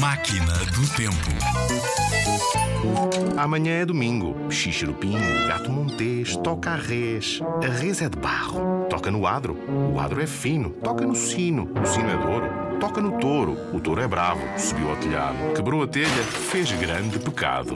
Máquina do Tempo. Amanhã é domingo. Xixiro Pingo, gato montês, toca a res. A res é de barro. Toca no adro. O adro é fino. Toca no sino. O sino é de ouro. Toca no touro. O touro é bravo. Subiu ao telhado. Quebrou a telha. Fez grande pecado.